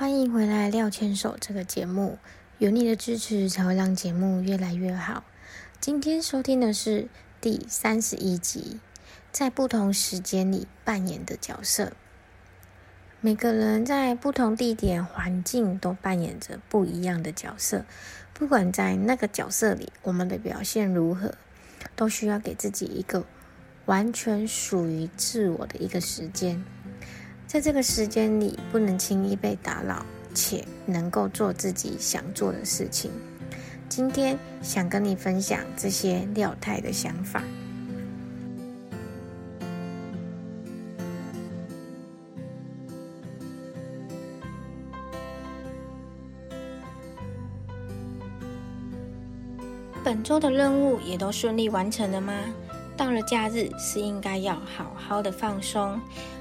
欢迎回来《廖牵手》这个节目，有你的支持才会让节目越来越好。今天收听的是第三十一集，在不同时间里扮演的角色。每个人在不同地点、环境都扮演着不一样的角色，不管在那个角色里，我们的表现如何，都需要给自己一个完全属于自我的一个时间。在这个时间里，不能轻易被打扰，且能够做自己想做的事情。今天想跟你分享这些廖太的想法。本周的任务也都顺利完成了吗？到了假日是应该要好好的放松。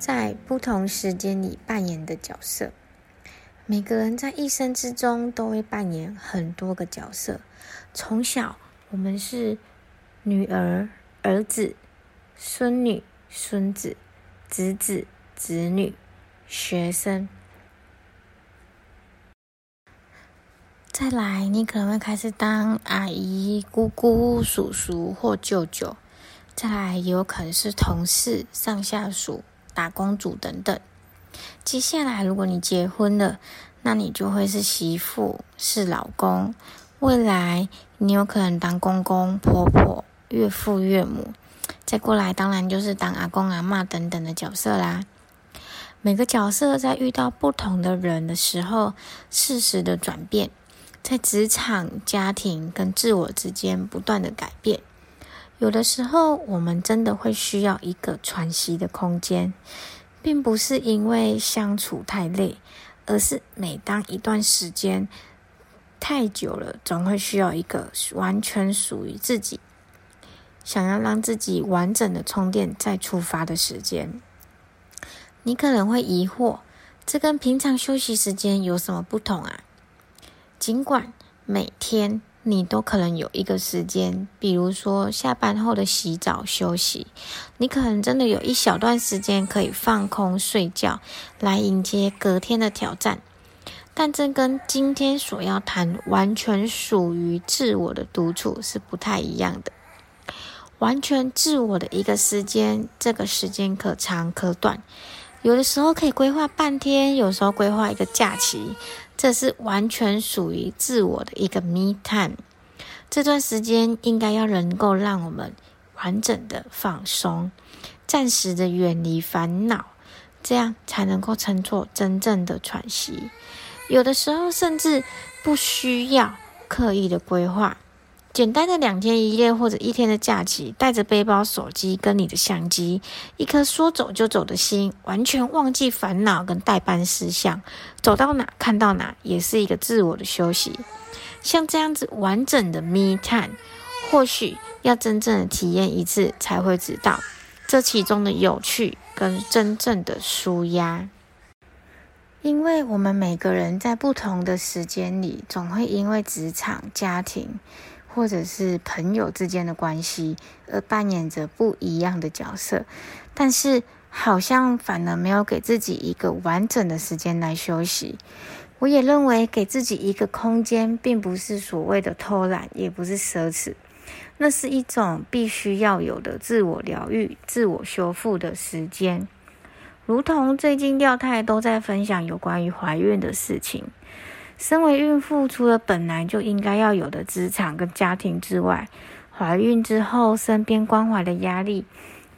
在不同时间里扮演的角色。每个人在一生之中都会扮演很多个角色。从小，我们是女儿、儿子、孙女、孙子、侄子、侄女、学生。再来，你可能会开始当阿姨、姑姑、叔叔或舅舅。再来也有可能是同事、上下属、打工族等等。接下来，如果你结婚了，那你就会是媳妇、是老公。未来你有可能当公公、婆婆、岳父、岳母。再过来，当然就是当阿公、阿妈等等的角色啦。每个角色在遇到不同的人的时候，适时的转变，在职场、家庭跟自我之间不断的改变。有的时候，我们真的会需要一个喘息的空间，并不是因为相处太累，而是每当一段时间太久了，总会需要一个完全属于自己，想要让自己完整的充电再出发的时间。你可能会疑惑，这跟平常休息时间有什么不同啊？尽管每天。你都可能有一个时间，比如说下班后的洗澡休息，你可能真的有一小段时间可以放空睡觉，来迎接隔天的挑战。但这跟今天所要谈完全属于自我的独处是不太一样的。完全自我的一个时间，这个时间可长可短，有的时候可以规划半天，有时候规划一个假期。这是完全属于自我的一个 me time，这段时间应该要能够让我们完整的放松，暂时的远离烦恼，这样才能够称作真正的喘息。有的时候甚至不需要刻意的规划。简单的两天一夜或者一天的假期，带着背包、手机跟你的相机，一颗说走就走的心，完全忘记烦恼跟代办事项，走到哪看到哪，也是一个自我的休息。像这样子完整的 me time，或许要真正的体验一次，才会知道这其中的有趣跟真正的舒压。因为我们每个人在不同的时间里，总会因为职场、家庭。或者是朋友之间的关系，而扮演着不一样的角色，但是好像反而没有给自己一个完整的时间来休息。我也认为，给自己一个空间，并不是所谓的偷懒，也不是奢侈，那是一种必须要有的自我疗愈、自我修复的时间。如同最近廖太都在分享有关于怀孕的事情。身为孕妇，除了本来就应该要有的职场跟家庭之外，怀孕之后身边关怀的压力、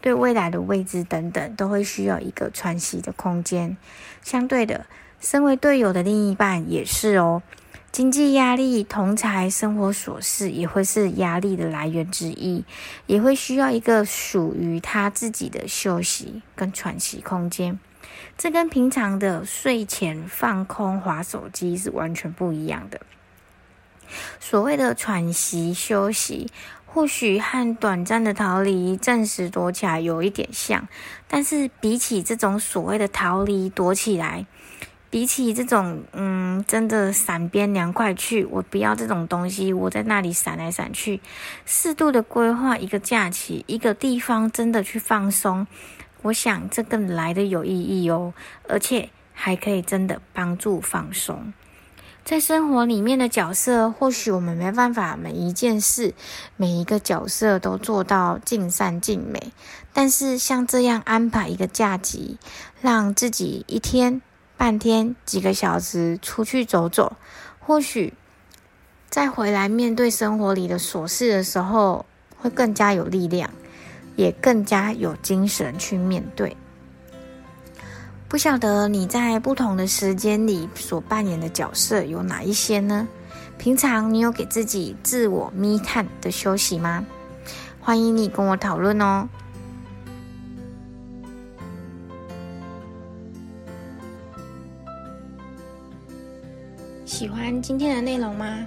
对未来的未知等等，都会需要一个喘息的空间。相对的，身为队友的另一半也是哦，经济压力、同才、生活琐事也会是压力的来源之一，也会需要一个属于他自己的休息跟喘息空间。这跟平常的睡前放空、划手机是完全不一样的。所谓的喘息休息，或许和短暂的逃离、暂时躲起来有一点像，但是比起这种所谓的逃离、躲起来，比起这种嗯，真的闪边凉快去，我不要这种东西，我在那里闪来闪去，适度的规划一个假期，一个地方，真的去放松，我想这更来的有意义哦，而且还可以真的帮助放松。在生活里面的角色，或许我们没办法每一件事、每一个角色都做到尽善尽美。但是像这样安排一个假期，让自己一天、半天、几个小时出去走走，或许再回来面对生活里的琐事的时候，会更加有力量，也更加有精神去面对。不晓得你在不同的时间里所扮演的角色有哪一些呢？平常你有给自己自我密探的休息吗？欢迎你跟我讨论哦。喜欢今天的内容吗？